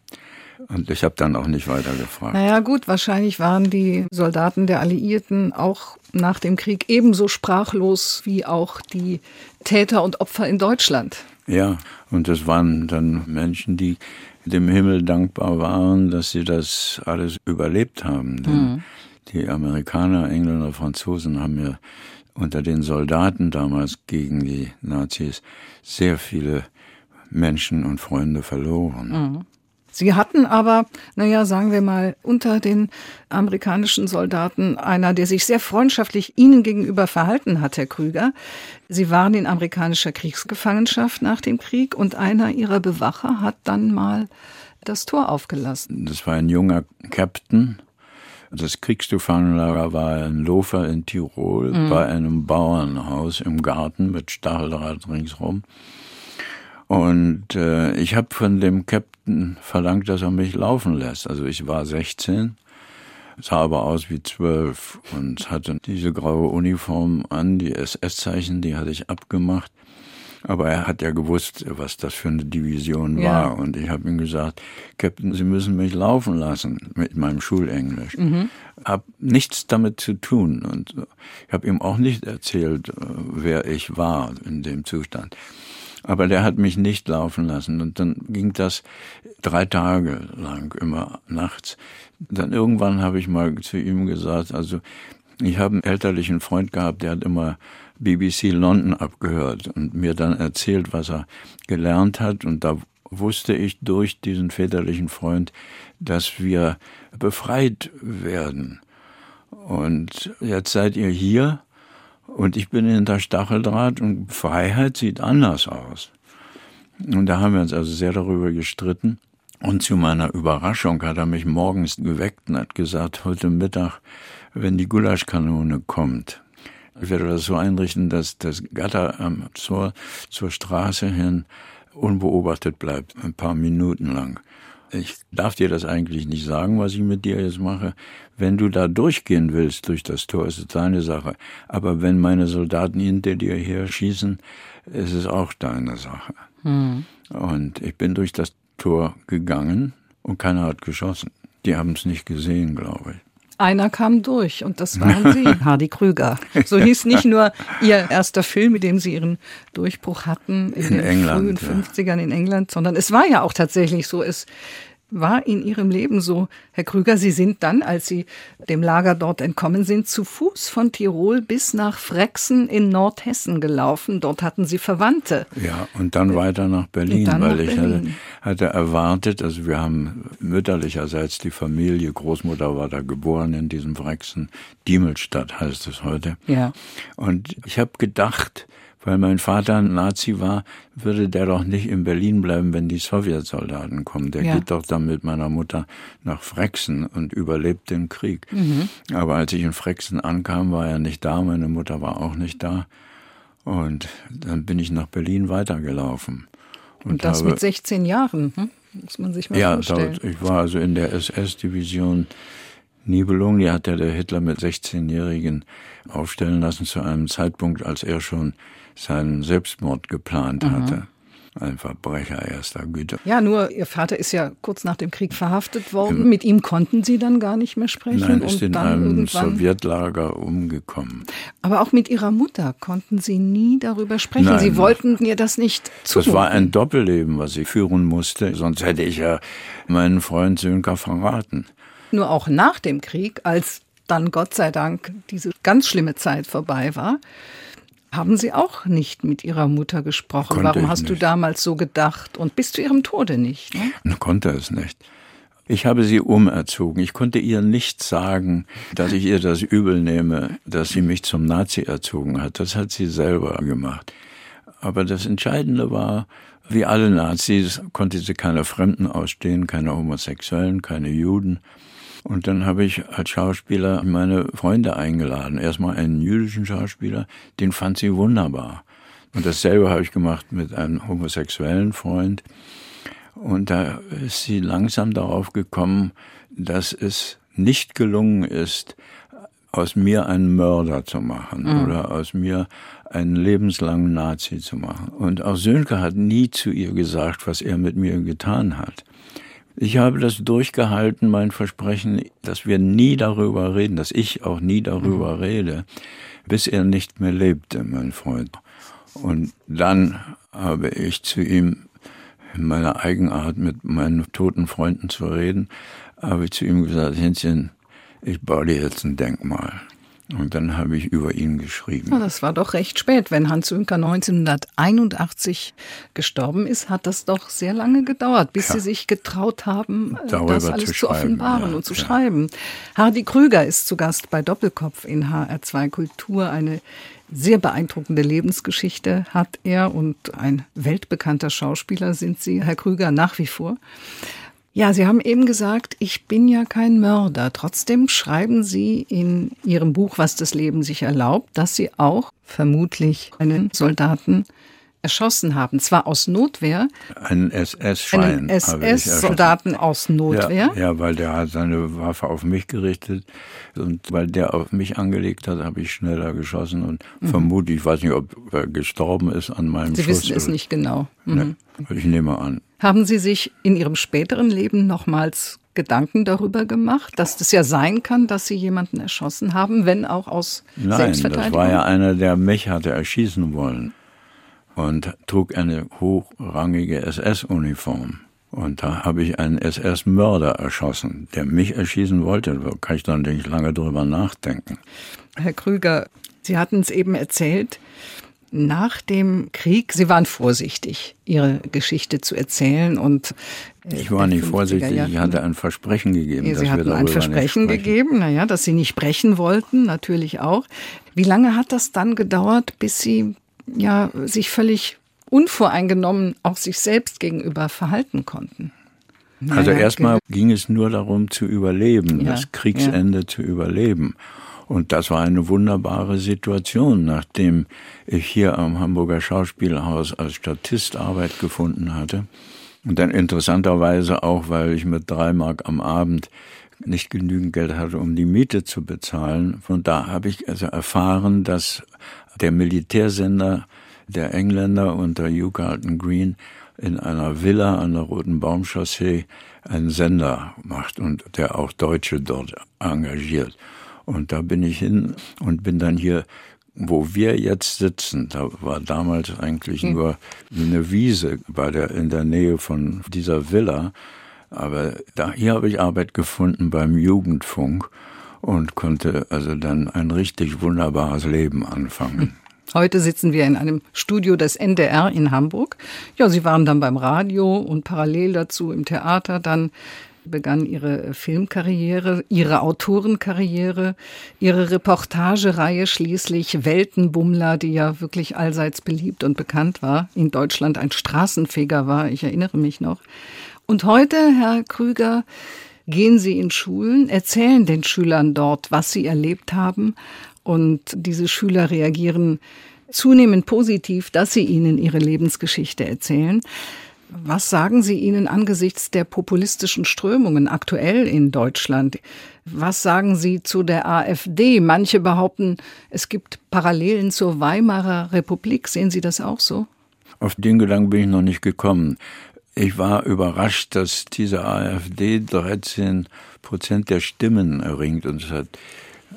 Und ich habe dann auch nicht weiter gefragt. Naja gut, wahrscheinlich waren die Soldaten der Alliierten auch nach dem Krieg ebenso sprachlos wie auch die Täter und Opfer in Deutschland. Ja, und das waren dann Menschen, die dem Himmel dankbar waren, dass sie das alles überlebt haben. Denn mhm. die Amerikaner, Engländer, Franzosen haben ja unter den Soldaten damals gegen die Nazis sehr viele Menschen und Freunde verloren. Mhm. Sie hatten aber, naja, sagen wir mal, unter den amerikanischen Soldaten einer, der sich sehr freundschaftlich Ihnen gegenüber verhalten hat, Herr Krüger. Sie waren in amerikanischer Kriegsgefangenschaft nach dem Krieg und einer Ihrer Bewacher hat dann mal das Tor aufgelassen. Das war ein junger Captain. Das Kriegsgefangenenlager war ein Lofer in Tirol mhm. bei einem Bauernhaus im Garten mit Stacheldraht ringsrum. Und äh, ich habe von dem Captain verlangt, dass er mich laufen lässt. Also ich war 16, sah aber aus wie 12 und hatte diese graue Uniform an, die SS-Zeichen, die hatte ich abgemacht. Aber er hat ja gewusst, was das für eine Division ja. war. Und ich habe ihm gesagt, Captain, Sie müssen mich laufen lassen mit meinem Schulenglisch. Mhm. Hab nichts damit zu tun. Und ich habe ihm auch nicht erzählt, äh, wer ich war in dem Zustand. Aber der hat mich nicht laufen lassen. Und dann ging das drei Tage lang, immer nachts. Dann irgendwann habe ich mal zu ihm gesagt, also ich habe einen elterlichen Freund gehabt, der hat immer BBC London abgehört und mir dann erzählt, was er gelernt hat. Und da wusste ich durch diesen väterlichen Freund, dass wir befreit werden. Und jetzt seid ihr hier und ich bin hinter Stacheldraht und Freiheit sieht anders aus. Und da haben wir uns also sehr darüber gestritten. Und zu meiner Überraschung hat er mich morgens geweckt und hat gesagt, heute Mittag, wenn die Gulaschkanone kommt, ich werde das so einrichten, dass das Gatter am Tor zur Straße hin unbeobachtet bleibt, ein paar Minuten lang. Ich darf dir das eigentlich nicht sagen, was ich mit dir jetzt mache. Wenn du da durchgehen willst durch das Tor, ist es deine Sache. Aber wenn meine Soldaten hinter dir her schießen, ist es auch deine Sache. Hm. Und ich bin durch das Tor gegangen und keiner hat geschossen. Die haben es nicht gesehen, glaube ich. Einer kam durch und das waren Sie, Hardy Krüger. So hieß nicht nur Ihr erster Film, mit dem Sie Ihren Durchbruch hatten in, in den England, frühen 50ern in England, sondern es war ja auch tatsächlich so. Es war in Ihrem Leben so, Herr Krüger, Sie sind dann, als Sie dem Lager dort entkommen sind, zu Fuß von Tirol bis nach Frexen in Nordhessen gelaufen. Dort hatten Sie Verwandte. Ja, und dann weiter nach Berlin, weil nach ich Berlin. Hatte, hatte erwartet, also wir haben mütterlicherseits die Familie, Großmutter war da geboren in diesem Frexen, Diemelstadt heißt es heute. Ja. Und ich habe gedacht, weil mein Vater ein Nazi war, würde der doch nicht in Berlin bleiben, wenn die Sowjetsoldaten kommen. Der ja. geht doch dann mit meiner Mutter nach Frexen und überlebt den Krieg. Mhm. Aber als ich in Frexen ankam, war er nicht da, meine Mutter war auch nicht da. Und dann bin ich nach Berlin weitergelaufen. Und, und das habe, mit 16 Jahren, hm? muss man sich mal ja, vorstellen. Ja, ich war also in der SS-Division Nibelung, die hat ja der Hitler mit 16-Jährigen aufstellen lassen zu einem Zeitpunkt, als er schon seinen Selbstmord geplant mhm. hatte. Ein Verbrecher erster Güte. Ja, nur Ihr Vater ist ja kurz nach dem Krieg verhaftet worden. Im Mit ihm konnten Sie dann gar nicht mehr sprechen. Nein, ist in einem Sowjetlager umgekommen. Aber auch mit Ihrer Mutter konnten Sie nie darüber sprechen. Nein, Sie wollten mir das nicht zumuten. Das war ein Doppelleben, was ich führen musste. Sonst hätte ich ja meinen Freund Sönker verraten. Nur auch nach dem Krieg, als dann Gott sei Dank diese ganz schlimme Zeit vorbei war, haben Sie auch nicht mit Ihrer Mutter gesprochen. Konnte Warum hast nicht. du damals so gedacht? Und bis zu Ihrem Tode nicht? Ne? Konnte es nicht. Ich habe sie umerzogen. Ich konnte ihr nicht sagen, dass ich ihr das übel nehme, dass sie mich zum Nazi erzogen hat. Das hat sie selber gemacht. Aber das Entscheidende war, wie alle Nazis konnte sie keine Fremden ausstehen, keine Homosexuellen, keine Juden. Und dann habe ich als Schauspieler meine Freunde eingeladen. Erstmal einen jüdischen Schauspieler, den fand sie wunderbar. Und dasselbe habe ich gemacht mit einem homosexuellen Freund. Und da ist sie langsam darauf gekommen, dass es nicht gelungen ist, aus mir einen Mörder zu machen mhm. oder aus mir einen lebenslangen Nazi zu machen. Und auch Sönke hat nie zu ihr gesagt, was er mit mir getan hat. Ich habe das durchgehalten, mein Versprechen, dass wir nie darüber reden, dass ich auch nie darüber mhm. rede, bis er nicht mehr lebte, mein Freund. Und dann habe ich zu ihm in meiner Eigenart mit meinen toten Freunden zu reden, habe ich zu ihm gesagt, Hänschen, ich baue dir jetzt ein Denkmal. Und dann habe ich über ihn geschrieben. Ja, das war doch recht spät. Wenn Hans Ünker 1981 gestorben ist, hat das doch sehr lange gedauert, bis Ja. Sie sich getraut haben, äh, Darüber das alles zu zu, offenbaren ja, und zu schreiben. Hardy Krüger ist zu Gast bei Doppelkopf in HR2 Kultur. Eine sehr beeindruckende Lebensgeschichte hat er und ein weltbekannter Schauspieler sind Sie, Herr Krüger, nach wie vor. Ja, Sie haben eben gesagt, ich bin ja kein Mörder. Trotzdem schreiben Sie in Ihrem Buch, was das Leben sich erlaubt, dass Sie auch vermutlich einen Soldaten erschossen haben. Zwar aus Notwehr, Einen SS-Schein. einen. SS-Soldaten aus Notwehr. Ja, ja, weil der hat seine Waffe auf mich gerichtet und weil der auf mich angelegt hat, habe ich schneller geschossen und vermute, ich weiß nicht, ob er gestorben ist an meinem Mhm. Sie Schuss. wissen es nicht genau. Mhm. Ne, ich nehme an. Haben Sie sich in Ihrem späteren Leben nochmals Gedanken darüber gemacht, dass das ja sein kann, dass Sie jemanden erschossen haben, wenn auch aus Nein, das Selbstverteidigung? war ja einer, der mich hatte erschießen wollen und trug eine hochrangige SS-Uniform. Und da habe ich einen SS-Mörder erschossen, der mich erschießen wollte. Da kann ich dann nicht lange drüber nachdenken. Herr Krüger, Sie hatten es eben erzählt, nach dem Krieg, Sie waren vorsichtig, Ihre Geschichte zu erzählen und äh, Ich war nicht 50er vorsichtig, ich hatte ein Versprechen gegeben, dass Sie wir hatten ein Versprechen sprechen. gegeben, naja, dass Sie nicht brechen wollten, natürlich auch. Wie lange hat das dann gedauert, bis Sie ja sich völlig unvoreingenommen auch sich selbst gegenüber verhalten konnten? Also Naja, erstmal ging es nur darum zu überleben, Ja, das Kriegsende zu überleben. Und das war eine wunderbare Situation, nachdem ich hier am Hamburger Schauspielhaus als Statist Arbeit gefunden hatte. Und dann interessanterweise auch, weil ich mit drei Mark am Abend nicht genügend Geld hatte, um die Miete zu bezahlen. Von da habe ich also erfahren, dass der Militärsender der Engländer unter Hugh Carlton Green in einer Villa an der Roten Baumchaussee einen Sender macht und der auch Deutsche dort engagiert. Und da bin ich hin und bin dann hier, wo wir jetzt sitzen, da war damals eigentlich nur eine Wiese bei der, in der Nähe von dieser Villa. Aber da, hier habe ich Arbeit gefunden beim Jugendfunk und konnte also dann ein richtig wunderbares Leben anfangen. Heute sitzen wir in einem Studio des NDR in Hamburg. Ja, Sie waren dann beim Radio und parallel dazu im Theater. Dann begann Ihre Filmkarriere, Ihre Autorenkarriere, Ihre Reportagereihe schließlich Weltenbummler, die ja wirklich allseits beliebt und bekannt war, in Deutschland ein Straßenfeger war, ich erinnere mich noch. Und heute, Herr Krüger, gehen Sie in Schulen, erzählen den Schülern dort, was sie erlebt haben und diese Schüler reagieren zunehmend positiv, dass Sie ihnen ihre Lebensgeschichte erzählen. Was sagen Sie ihnen angesichts der populistischen Strömungen aktuell in Deutschland? Was sagen Sie zu der AfD? Manche behaupten, es gibt Parallelen zur Weimarer Republik. Sehen Sie das auch so? Auf den Gedanken bin ich noch nicht gekommen. Ich war überrascht, dass diese AfD 13 Prozent der Stimmen erringt und hat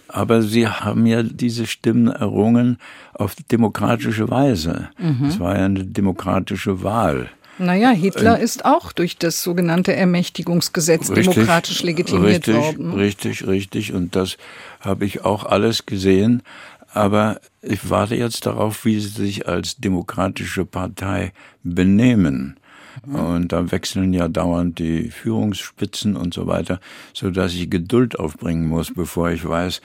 aber sie haben ja diese Stimmen errungen auf demokratische Weise. Es war ja eine demokratische Wahl. Naja, Hitler ist auch durch das sogenannte Ermächtigungsgesetz demokratisch legitimiert richtig, worden. Richtig, richtig. Und das habe ich auch alles gesehen. Aber ich warte jetzt darauf, wie sie sich als demokratische Partei benehmen. Und da wechseln ja dauernd die Führungsspitzen und so weiter, so dass ich Geduld aufbringen muss, bevor ich weiß,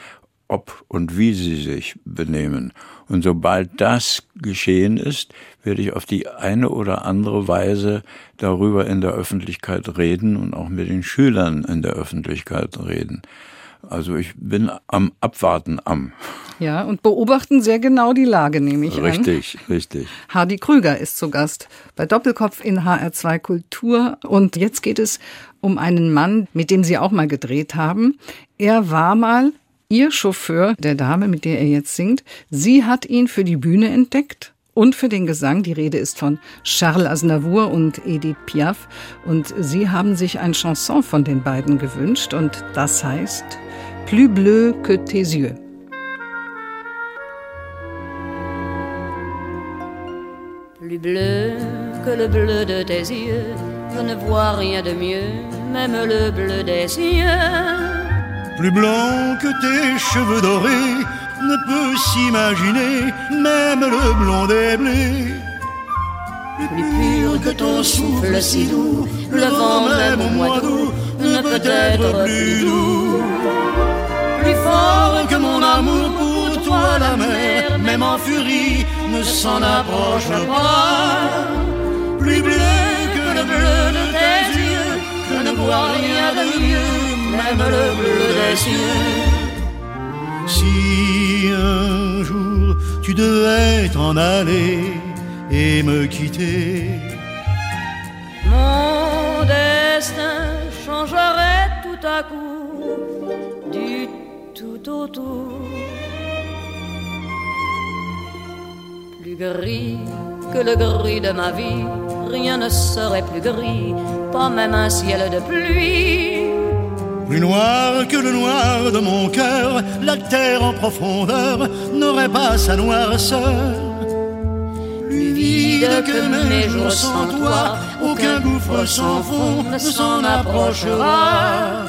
ob und wie sie sich benehmen. Und sobald das geschehen ist, werde ich auf die eine oder andere Weise darüber in der Öffentlichkeit reden und auch mit den Schülern in der Öffentlichkeit reden. Also ich bin am Abwarten am. Ja, und beobachten sehr genau die Lage, nehme ich an. Richtig, richtig. Hardy Krüger ist zu Gast bei Doppelkopf in HR2 Kultur. Und jetzt geht es um einen Mann, mit dem Sie auch mal gedreht haben. Er war mal Ihr Chauffeur der Dame, mit der er jetzt singt. Sie hat ihn für die Bühne entdeckt und für den Gesang. Die Rede ist von Charles Aznavour und Edith Piaf. Und Sie haben sich ein Chanson von den beiden gewünscht. Und das heißt Plus bleu que tes yeux. Plus bleu que le bleu de tes yeux, je ne vois rien de mieux, même le bleu des cieux. Plus blanc que tes cheveux dorés, ne peut s'imaginer même le blond des blés. Plus pur que ton souffle si doux, le vent même au mois d'août ne peut être plus doux. Plus fort que mon amour pour toi, la mer, même en furie, ne s'en approche pas. Plus bleu que le bleu de tes yeux, je ne vois rien de mieux, même le bleu des cieux. Si un jour tu devais t'en aller et me quitter, Mon destin changerait tout à coup du tout au tout. Plus gris que le gris de ma vie, rien ne serait plus gris, pas même un ciel de pluie. Plus noir que le noir de mon cœur, la terre en profondeur n'aurait pas sa noirceur. Plus vide que mes jours sans toi, aucun gouffre sans fond ne s'en approchera.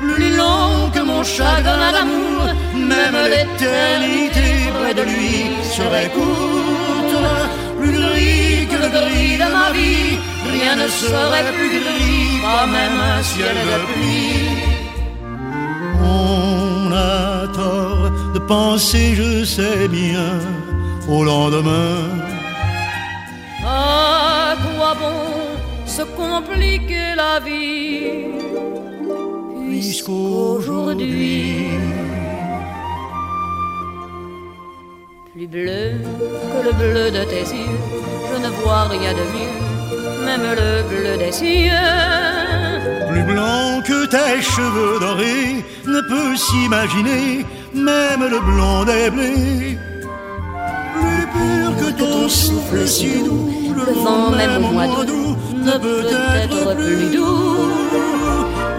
Plus long que mon chagrin d'amour, même l'éternité près de lui serait courte. Plus le gris de ma vie, rien ne serait plus gris, pas même un ciel de pluie. On a tort de penser, je sais bien, au lendemain. À quoi bon se compliquer la vie puisqu'aujourd'hui plus bleu que le bleu de tes yeux, je ne vois rien de mieux, même le bleu des cieux. Plus blanc que tes cheveux dorés ne peut s'imaginer, même le blond des blés. Plus pur que ton souffle si doux, le vent même au mois d'août ne peut être plus doux.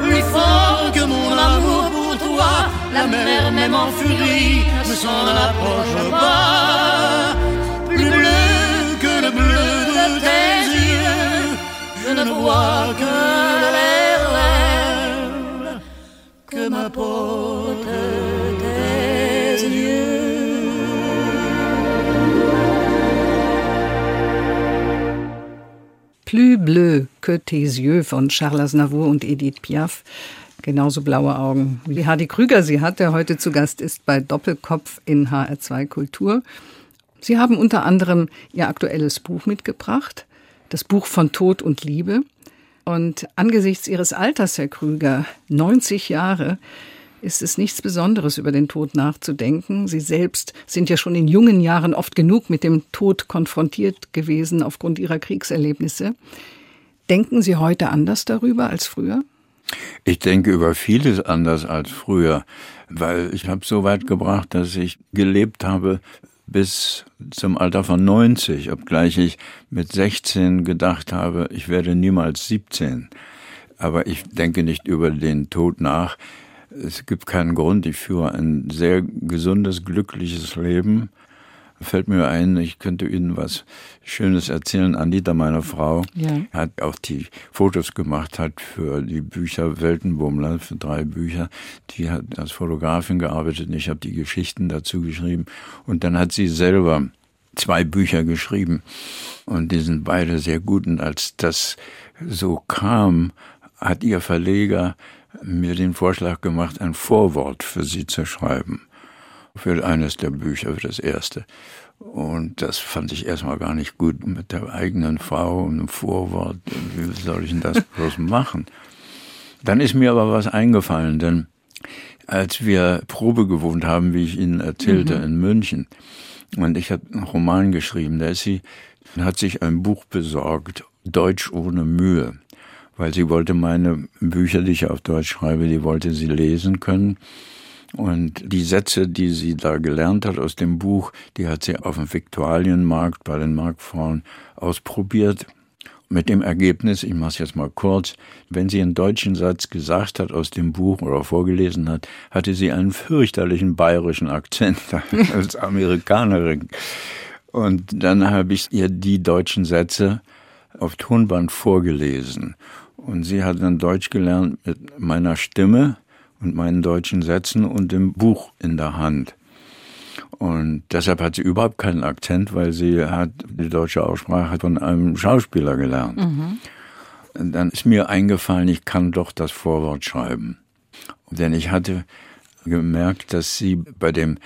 Plus fort que mon amour pour toi, la mer même en furie ne s'en approche pas. Plus bleu que le bleu de tes yeux, je ne vois que les rêves que m'apportent tes yeux. Plus bleu que tes yeux von Charles Aznavour und Edith Piaf. Genauso blaue Augen, wie Hardy Krüger sie hat, der heute zu Gast ist bei Doppelkopf in HR2 Kultur. Sie haben unter anderem Ihr aktuelles Buch mitgebracht, das Buch von Tod und Liebe. Und angesichts Ihres Alters, Herr Krüger, 90 Jahre, ist es nichts Besonderes, über den Tod nachzudenken. Sie selbst sind ja schon in jungen Jahren oft genug mit dem Tod konfrontiert gewesen aufgrund Ihrer Kriegserlebnisse. Denken Sie heute anders darüber als früher? Ich denke über vieles anders als früher, weil ich habe so weit gebracht, dass ich gelebt habe bis zum Alter von 90, obgleich ich mit 16 gedacht habe, ich werde niemals 17. Aber ich denke nicht über den Tod nach. Es gibt keinen Grund. Ich führe ein sehr gesundes, glückliches Leben. Fällt mir ein, ich könnte Ihnen was Schönes erzählen. Anita, meine Frau, Ja. hat auch die Fotos gemacht, hat für die Bücher Weltenbummler, für drei Bücher. Die hat als Fotografin gearbeitet und ich habe die Geschichten dazu geschrieben. Und dann hat sie selber zwei Bücher geschrieben. Und die sind beide sehr gut. Und als das so kam, hat ihr Verleger mir den Vorschlag gemacht, ein Vorwort für sie zu schreiben. Für eines der Bücher, für das erste. Und das fand ich erstmal gar nicht gut mit der eigenen Frau und einem Vorwort. Wie soll ich denn das bloß machen? Dann ist mir aber was eingefallen, denn als wir Probe gewohnt haben, wie ich Ihnen erzählte, in München, und ich habe einen Roman geschrieben, da ist sie, hat sich ein Buch besorgt, Deutsch ohne Mühe, weil sie wollte meine Bücher, die ich auf Deutsch schreibe, die wollte sie lesen können. Und die Sätze, die sie da gelernt hat aus dem Buch, die hat sie auf dem Viktualienmarkt bei den Marktfrauen ausprobiert. Mit dem Ergebnis, ich mache es jetzt mal kurz, wenn sie einen deutschen Satz gesagt hat aus dem Buch oder vorgelesen hat, hatte sie einen fürchterlichen bayerischen Akzent als Amerikanerin. Und dann habe ich ihr die deutschen Sätze auf Tonband vorgelesen. Und sie hat dann Deutsch gelernt mit meiner Stimme und meinen deutschen Sätzen und dem Buch in der Hand. Und deshalb hat sie überhaupt keinen Akzent, weil sie hat die deutsche Aussprache von einem Schauspieler gelernt. Mhm. Dann ist mir eingefallen, ich kann doch das Vorwort schreiben. Denn ich hatte gemerkt, dass sie bei dem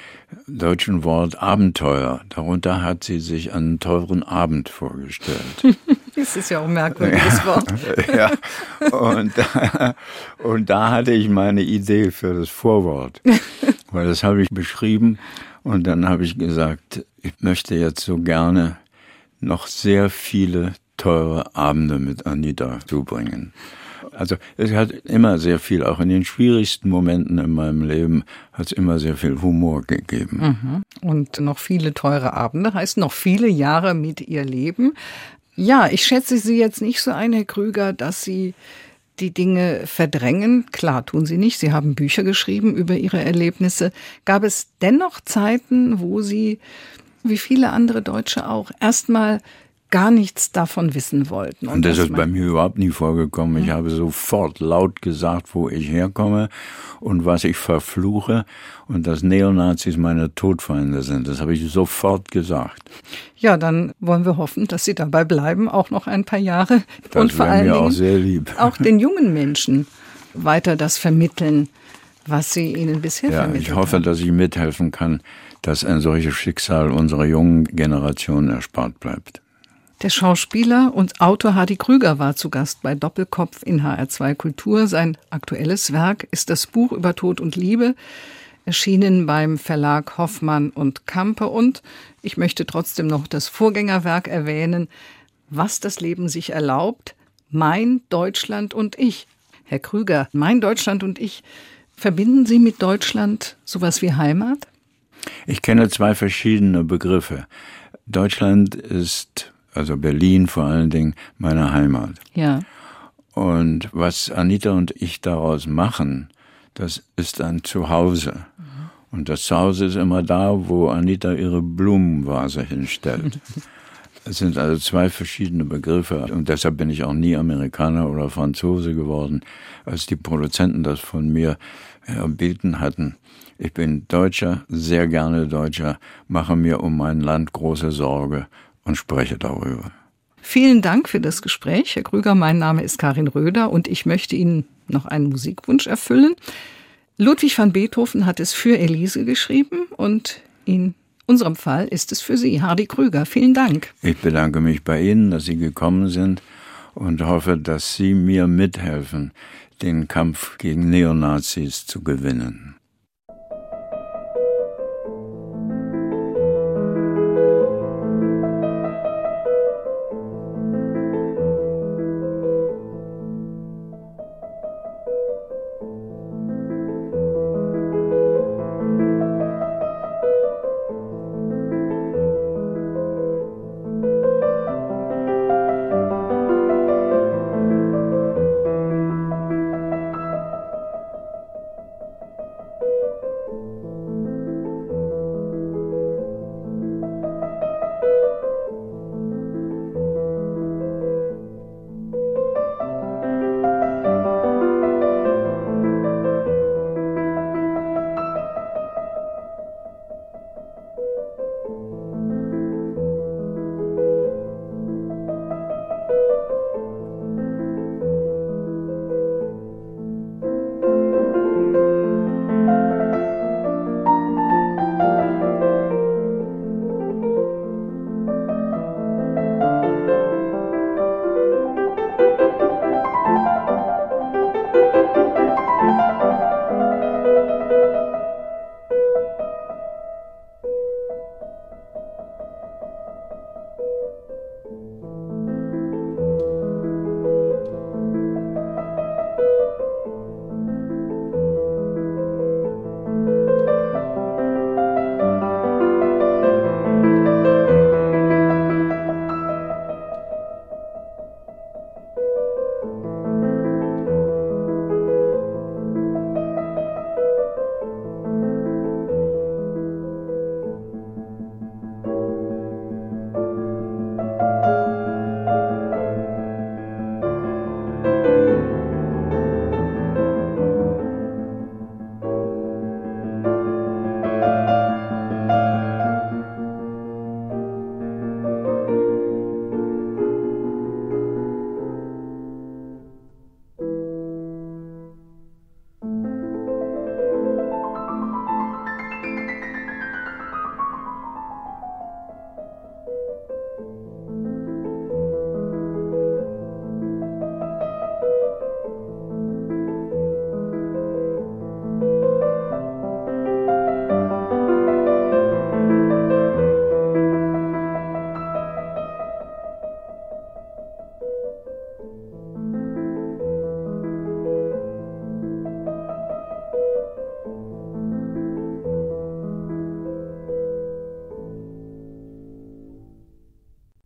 deutschen Wort Abenteuer, darunter hat sie sich einen teuren Abend vorgestellt. Das ist ja auch ein merkwürdiges ja, Wort. Ja, und da, und da hatte ich meine Idee für das Vorwort, weil das habe ich beschrieben und dann habe ich gesagt, ich möchte jetzt so gerne noch sehr viele teure Abende mit Anita zubringen. Also es hat immer sehr viel, auch in den schwierigsten Momenten in meinem Leben, hat es immer sehr viel Humor gegeben. Mhm. Und noch viele teure Abende, heißt noch viele Jahre mit ihr Leben. Ja, ich schätze Sie jetzt nicht so ein, Herr Krüger, dass Sie die Dinge verdrängen. Klar, tun Sie nicht. Sie haben Bücher geschrieben über Ihre Erlebnisse. Gab es dennoch Zeiten, wo Sie, wie viele andere Deutsche auch, erstmal gar nichts davon wissen wollten. Und, und das ist bei mir überhaupt nie vorgekommen. Ich habe sofort laut gesagt, wo ich herkomme und was ich verfluche und dass Neonazis meine Todfeinde sind. Das habe ich sofort gesagt. Ja, dann wollen wir hoffen, dass Sie dabei bleiben, auch noch ein paar Jahre. Das und vor allen Dingen auch. Auch den jungen Menschen weiter das vermitteln, was Sie ihnen bisher ja, vermittelt Ich hoffe, haben. dass ich mithelfen kann, dass ein solches Schicksal unserer jungen Generation erspart bleibt. Der Schauspieler und Autor Hardy Krüger war zu Gast bei Doppelkopf in HR2 Kultur. Sein aktuelles Werk ist das Buch über Tod und Liebe, erschienen beim Verlag Hoffmann und Kampe. Und ich möchte trotzdem noch das Vorgängerwerk erwähnen, Was das Leben sich erlaubt, Mein Deutschland und ich. Herr Krüger, Mein Deutschland und ich, verbinden Sie mit Deutschland sowas wie Heimat? Ich kenne zwei verschiedene Begriffe. Deutschland ist also Berlin vor allen Dingen, meine Heimat. Ja. Und was Anita und ich daraus machen, das ist ein Zuhause. Mhm. Und das Zuhause ist immer da, wo Anita ihre Blumenvase hinstellt. Es sind also zwei verschiedene Begriffe und deshalb bin ich auch nie Amerikaner oder Franzose geworden, als die Produzenten das von mir erbeten hatten. Ich bin Deutscher, sehr gerne Deutscher, mache mir um mein Land große Sorge und spreche darüber. Vielen Dank für das Gespräch, Herr Krüger. Mein Name ist Karin Röder und ich möchte Ihnen noch einen Musikwunsch erfüllen. Ludwig van Beethoven hat es für Elise geschrieben und in unserem Fall ist es für Sie, Hardy Krüger. Vielen Dank. Ich bedanke mich bei Ihnen, dass Sie gekommen sind und hoffe, dass Sie mir mithelfen, den Kampf gegen Neonazis zu gewinnen.